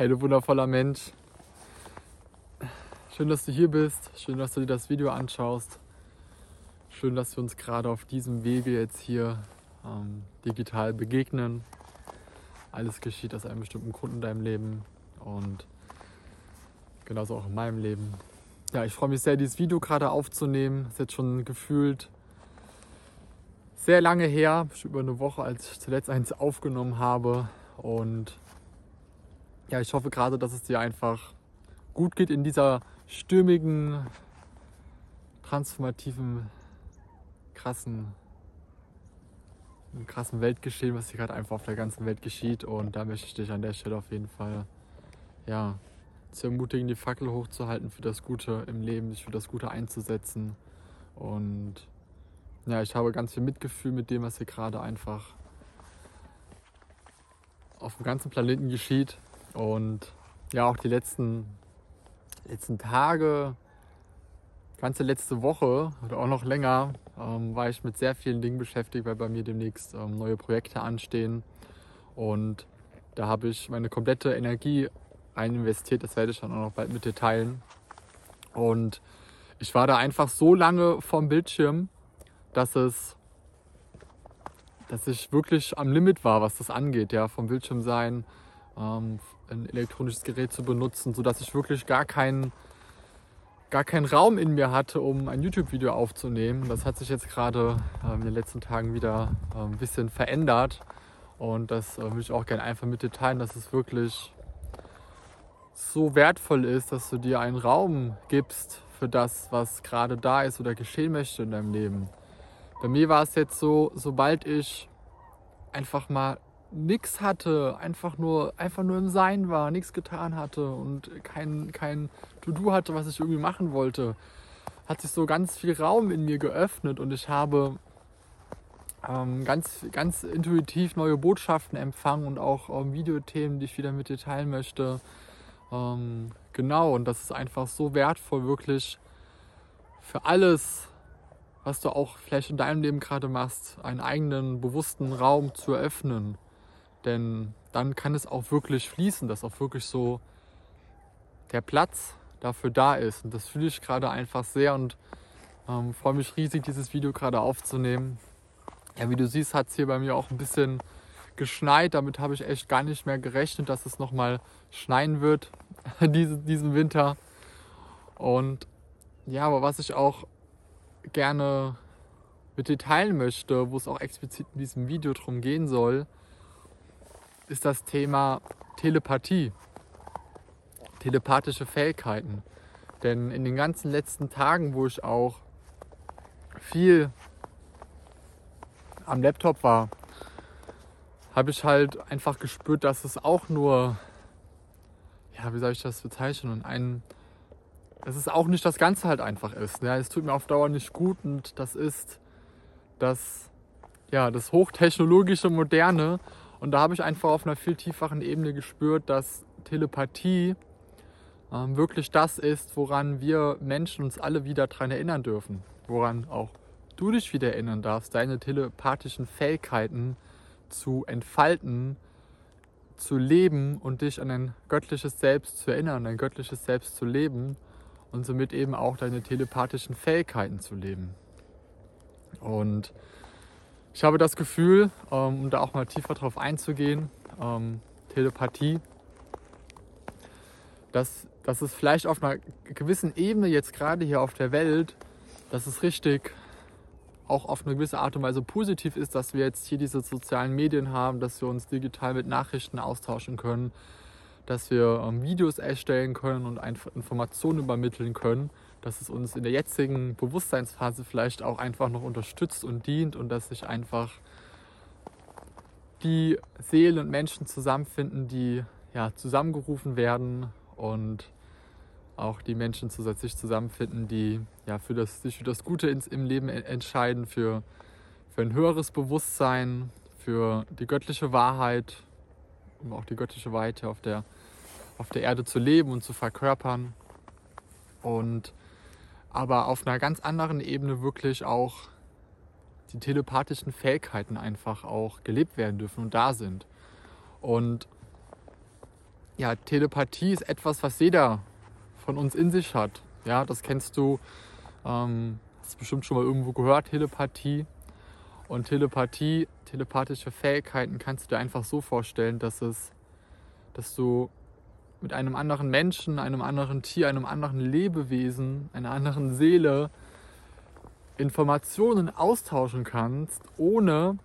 Hey, du wundervoller Mensch. Schön, dass du hier bist. Schön, dass du dir das Video anschaust. Schön, dass wir uns gerade auf diesem Wege jetzt hier ähm, digital begegnen. Alles geschieht aus einem bestimmten Grund in deinem Leben und genauso auch in meinem Leben. Ja, ich freue mich sehr, dieses Video gerade aufzunehmen. Ist jetzt schon gefühlt sehr lange her, schon über eine Woche, als ich zuletzt eins aufgenommen habe. Und ja, ich hoffe gerade, dass es dir einfach gut geht in dieser stürmigen, transformativen, krassen, krassen Weltgeschehen, was hier gerade einfach auf der ganzen Welt geschieht. Und da möchte ich dich an der Stelle auf jeden Fall ja, zu ermutigen, die Fackel hochzuhalten für das Gute im Leben, sich für das Gute einzusetzen. Und ja, ich habe ganz viel Mitgefühl mit dem, was hier gerade einfach auf dem ganzen Planeten geschieht. Und ja, auch die letzten, letzten Tage, ganze letzte Woche oder auch noch länger, ähm, war ich mit sehr vielen Dingen beschäftigt, weil bei mir demnächst ähm, neue Projekte anstehen. Und da habe ich meine komplette Energie rein investiert. Das werde ich dann auch noch bald mit dir teilen. Und ich war da einfach so lange vorm Bildschirm, dass es, dass ich wirklich am Limit war, was das angeht, ja, vom Bildschirm sein, ähm, ein elektronisches Gerät zu benutzen, sodass ich wirklich gar keinen gar keinen Raum in mir hatte, um ein YouTube-Video aufzunehmen. Das hat sich jetzt gerade äh, in den letzten Tagen wieder äh, ein bisschen verändert. Und das äh, will ich auch gerne einfach mit dir teilen, dass es wirklich so wertvoll ist, dass du dir einen Raum gibst für das, was gerade da ist oder geschehen möchte in deinem Leben. Bei mir war es jetzt so, sobald ich einfach mal nichts hatte, einfach nur, einfach nur im Sein war, nichts getan hatte und kein, kein To-Do hatte, was ich irgendwie machen wollte, hat sich so ganz viel Raum in mir geöffnet und ich habe ähm, ganz, ganz intuitiv neue Botschaften empfangen und auch ähm, Videothemen, die ich wieder mit dir teilen möchte. Ähm, genau, und das ist einfach so wertvoll, wirklich für alles, was du auch vielleicht in deinem Leben gerade machst, einen eigenen bewussten Raum zu eröffnen. Denn dann kann es auch wirklich fließen, dass auch wirklich so der Platz dafür da ist. Und das fühle ich gerade einfach sehr und ähm, freue mich riesig, dieses Video gerade aufzunehmen. Ja, wie du siehst, hat es hier bei mir auch ein bisschen geschneit. Damit habe ich echt gar nicht mehr gerechnet, dass es nochmal schneien wird diese, diesen Winter. Und ja, aber was ich auch gerne mit dir teilen möchte, wo es auch explizit in diesem Video drum gehen soll, ist das Thema Telepathie, telepathische Fähigkeiten. Denn in den ganzen letzten Tagen, wo ich auch viel am Laptop war, habe ich halt einfach gespürt, dass es auch nur, ja, wie soll ich das bezeichnen, ein, dass es auch nicht das Ganze halt einfach ist. Ja, es tut mir auf Dauer nicht gut und das ist das, ja, das hochtechnologische Moderne und da habe ich einfach auf einer viel tieferen Ebene gespürt, dass Telepathie ähm, wirklich das ist, woran wir Menschen uns alle wieder daran erinnern dürfen. Woran auch du dich wieder erinnern darfst, deine telepathischen Fähigkeiten zu entfalten, zu leben und dich an ein göttliches Selbst zu erinnern, ein göttliches Selbst zu leben und somit eben auch deine telepathischen Fähigkeiten zu leben. Und ich habe das Gefühl, ähm, um da auch mal tiefer drauf einzugehen, ähm, Telepathie, dass, dass es vielleicht auf einer gewissen Ebene jetzt gerade hier auf der Welt, dass es richtig auch auf eine gewisse Art und Weise positiv ist, dass wir jetzt hier diese sozialen Medien haben, dass wir uns digital mit Nachrichten austauschen können, dass wir ähm, Videos erstellen können und Informationen übermitteln können dass es uns in der jetzigen Bewusstseinsphase vielleicht auch einfach noch unterstützt und dient und dass sich einfach die Seelen und Menschen zusammenfinden, die ja, zusammengerufen werden und auch die Menschen zusätzlich zusammenfinden, die ja, für das, sich für das Gute ins, im Leben entscheiden, für, für ein höheres Bewusstsein, für die göttliche Wahrheit, um auch die göttliche Wahrheit auf der, auf der Erde zu leben und zu verkörpern. Und aber auf einer ganz anderen Ebene wirklich auch die telepathischen Fähigkeiten einfach auch gelebt werden dürfen und da sind. Und ja, Telepathie ist etwas, was jeder von uns in sich hat. Ja, das kennst du, ähm, hast bestimmt schon mal irgendwo gehört, Telepathie. Und Telepathie, telepathische Fähigkeiten kannst du dir einfach so vorstellen, dass es, dass du mit einem anderen Menschen, einem anderen Tier, einem anderen Lebewesen, einer anderen Seele Informationen austauschen kannst, ohne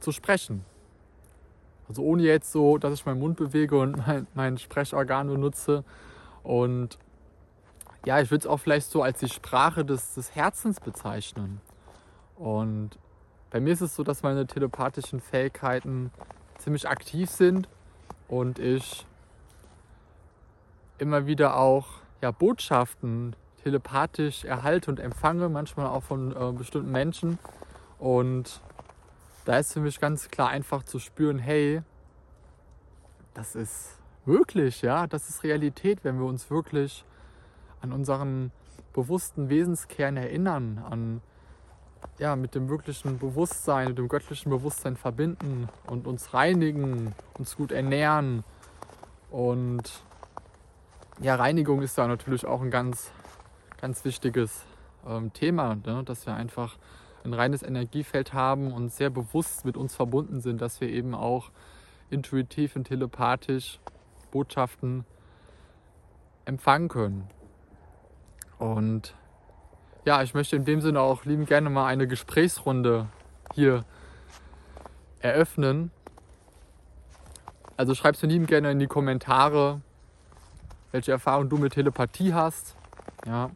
zu sprechen. Also ohne jetzt so, dass ich meinen Mund bewege und mein, mein Sprechorgan benutze. Und ja, ich würde es auch vielleicht so als die Sprache des, des Herzens bezeichnen. Und bei mir ist es so, dass meine telepathischen Fähigkeiten ziemlich aktiv sind und ich immer wieder auch ja, Botschaften telepathisch erhalte und empfange, manchmal auch von äh, bestimmten Menschen. Und da ist für mich ganz klar einfach zu spüren, hey, das ist möglich, ja, das ist Realität, wenn wir uns wirklich an unseren bewussten Wesenskern erinnern, an ja, mit dem wirklichen Bewusstsein, mit dem göttlichen Bewusstsein verbinden und uns reinigen, uns gut ernähren. Und ja, Reinigung ist da natürlich auch ein ganz, ganz wichtiges ähm, Thema, ne? dass wir einfach ein reines Energiefeld haben und sehr bewusst mit uns verbunden sind, dass wir eben auch intuitiv und telepathisch Botschaften empfangen können. Und ja, ich möchte in dem Sinne auch lieben gerne mal eine Gesprächsrunde hier eröffnen. Also schreibst mir lieben gerne in die Kommentare, welche Erfahrung du mit Telepathie hast. Ja,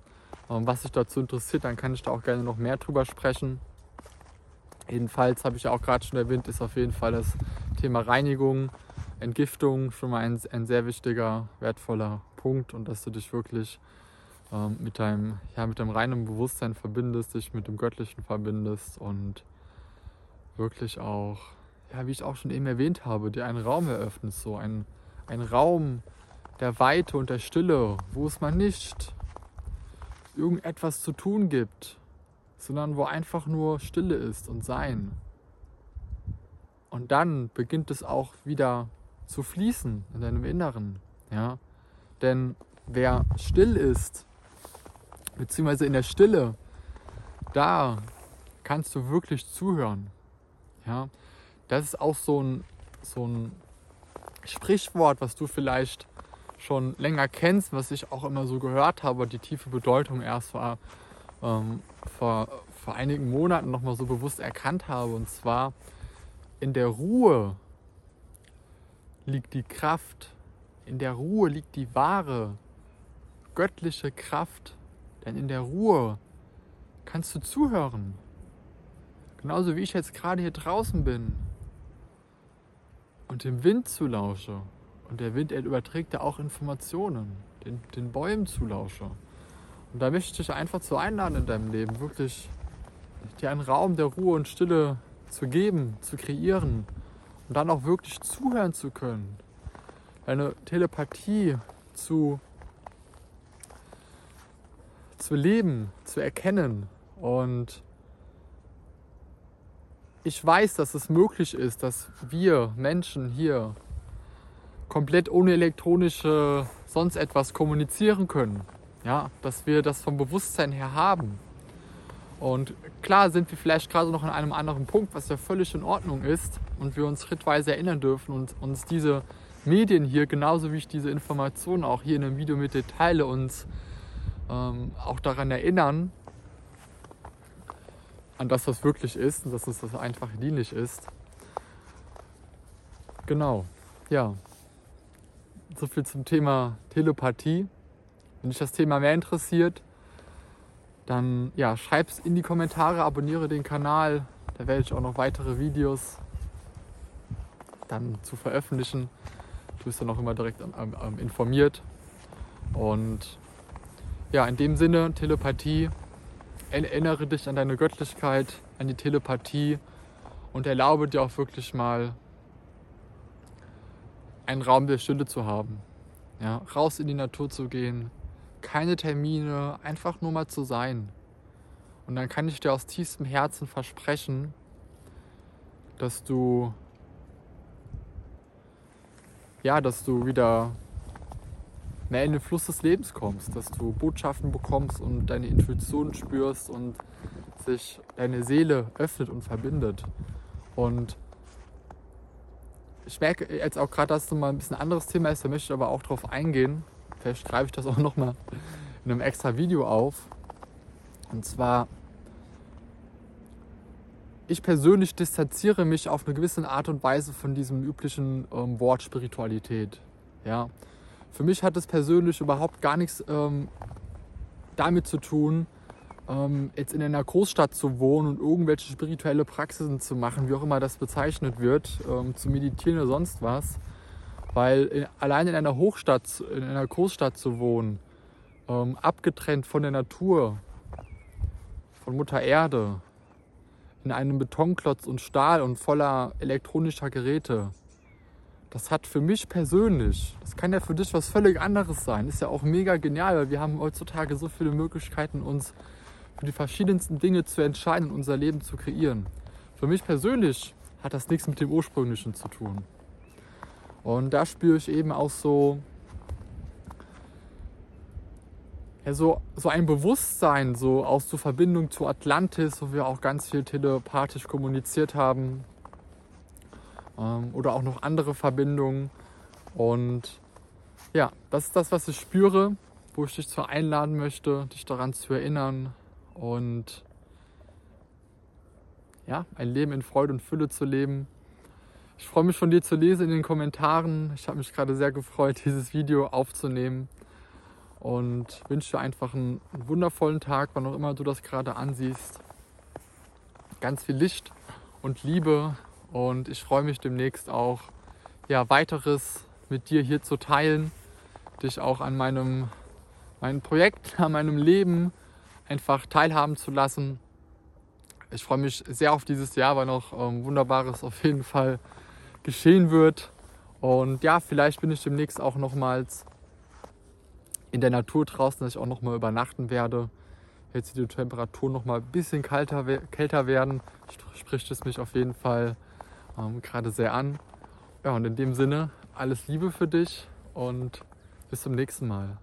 ähm, was dich dazu interessiert, dann kann ich da auch gerne noch mehr drüber sprechen. Jedenfalls habe ich ja auch gerade schon erwähnt, ist auf jeden Fall das Thema Reinigung, Entgiftung schon mal ein, ein sehr wichtiger, wertvoller Punkt und dass du dich wirklich ähm, mit, deinem, ja, mit deinem reinen Bewusstsein verbindest, dich mit dem Göttlichen verbindest und wirklich auch, ja, wie ich auch schon eben erwähnt habe, dir einen Raum eröffnest, so ein, ein Raum der Weite und der Stille, wo es mal nicht irgendetwas zu tun gibt, sondern wo einfach nur Stille ist und Sein. Und dann beginnt es auch wieder zu fließen in deinem Inneren. Ja? Denn wer still ist, beziehungsweise in der Stille, da kannst du wirklich zuhören. Ja? Das ist auch so ein, so ein Sprichwort, was du vielleicht schon länger kennst, was ich auch immer so gehört habe, die tiefe Bedeutung erst vor, ähm, vor, vor einigen Monaten nochmal so bewusst erkannt habe. Und zwar, in der Ruhe liegt die Kraft, in der Ruhe liegt die wahre göttliche Kraft, denn in der Ruhe kannst du zuhören. Genauso wie ich jetzt gerade hier draußen bin und dem Wind zulausche. Und der Wind, er überträgt ja auch Informationen, den, den Bäumen zulausche. Und da möchte ich dich einfach zu einladen in deinem Leben, wirklich dir einen Raum der Ruhe und Stille zu geben, zu kreieren und dann auch wirklich zuhören zu können. Eine Telepathie zu, zu leben, zu erkennen. Und ich weiß, dass es möglich ist, dass wir Menschen hier komplett ohne elektronische sonst etwas kommunizieren können. Ja, dass wir das vom Bewusstsein her haben. Und klar sind wir vielleicht gerade noch an einem anderen Punkt, was ja völlig in Ordnung ist und wir uns schrittweise erinnern dürfen und uns diese Medien hier, genauso wie ich diese Informationen auch hier in einem Video mit dir teile, uns ähm, auch daran erinnern, an das, was wirklich ist und dass es das einfach dienlich ist. Genau, ja. So viel zum Thema Telepathie. Wenn dich das Thema mehr interessiert, dann ja, schreib's in die Kommentare, abonniere den Kanal. Da werde ich auch noch weitere Videos dann zu veröffentlichen. Du bist dann auch immer direkt informiert. Und ja, in dem Sinne, Telepathie, erinnere dich an deine Göttlichkeit, an die Telepathie und erlaube dir auch wirklich mal einen Raum der Stille zu haben. Ja, raus in die Natur zu gehen, keine Termine, einfach nur mal zu sein. Und dann kann ich dir aus tiefstem Herzen versprechen, dass du ja, dass du wieder mehr in den Fluss des Lebens kommst, dass du Botschaften bekommst und deine Intuition spürst und sich deine Seele öffnet und verbindet. Und ich merke jetzt auch gerade, dass es mal ein bisschen anderes Thema ist, da möchte ich aber auch drauf eingehen. Vielleicht greife ich das auch nochmal in einem extra Video auf. Und zwar, ich persönlich distanziere mich auf eine gewisse Art und Weise von diesem üblichen ähm, Wort Spiritualität. Ja. Für mich hat es persönlich überhaupt gar nichts ähm, damit zu tun, ähm, jetzt in einer Großstadt zu wohnen und irgendwelche spirituelle Praxisen zu machen, wie auch immer das bezeichnet wird, ähm, zu meditieren oder sonst was. Weil in, allein in einer Hochstadt, in einer Großstadt zu wohnen, ähm, abgetrennt von der Natur, von Mutter Erde, in einem Betonklotz und Stahl und voller elektronischer Geräte, das hat für mich persönlich, das kann ja für dich was völlig anderes sein, ist ja auch mega genial, weil wir haben heutzutage so viele Möglichkeiten, uns für die verschiedensten Dinge zu entscheiden und unser Leben zu kreieren. Für mich persönlich hat das nichts mit dem Ursprünglichen zu tun. Und da spüre ich eben auch so, ja, so, so ein Bewusstsein, so aus der Verbindung zu Atlantis, wo wir auch ganz viel telepathisch kommuniziert haben. Ähm, oder auch noch andere Verbindungen. Und ja, das ist das, was ich spüre, wo ich dich zu einladen möchte, dich daran zu erinnern, und ja, ein Leben in Freude und Fülle zu leben. Ich freue mich von dir zu lesen in den Kommentaren. Ich habe mich gerade sehr gefreut, dieses Video aufzunehmen und wünsche dir einfach einen wundervollen Tag, wann auch immer du das gerade ansiehst. Ganz viel Licht und Liebe und ich freue mich demnächst auch, ja, weiteres mit dir hier zu teilen, dich auch an meinem, meinem Projekt, an meinem Leben einfach teilhaben zu lassen. Ich freue mich sehr auf dieses Jahr, weil noch ähm, Wunderbares auf jeden Fall geschehen wird. Und ja, vielleicht bin ich demnächst auch nochmals in der Natur draußen, dass ich auch nochmal übernachten werde. Jetzt die Temperaturen nochmal ein bisschen kalter, kälter werden, spricht es mich auf jeden Fall ähm, gerade sehr an. Ja, und in dem Sinne, alles Liebe für dich und bis zum nächsten Mal.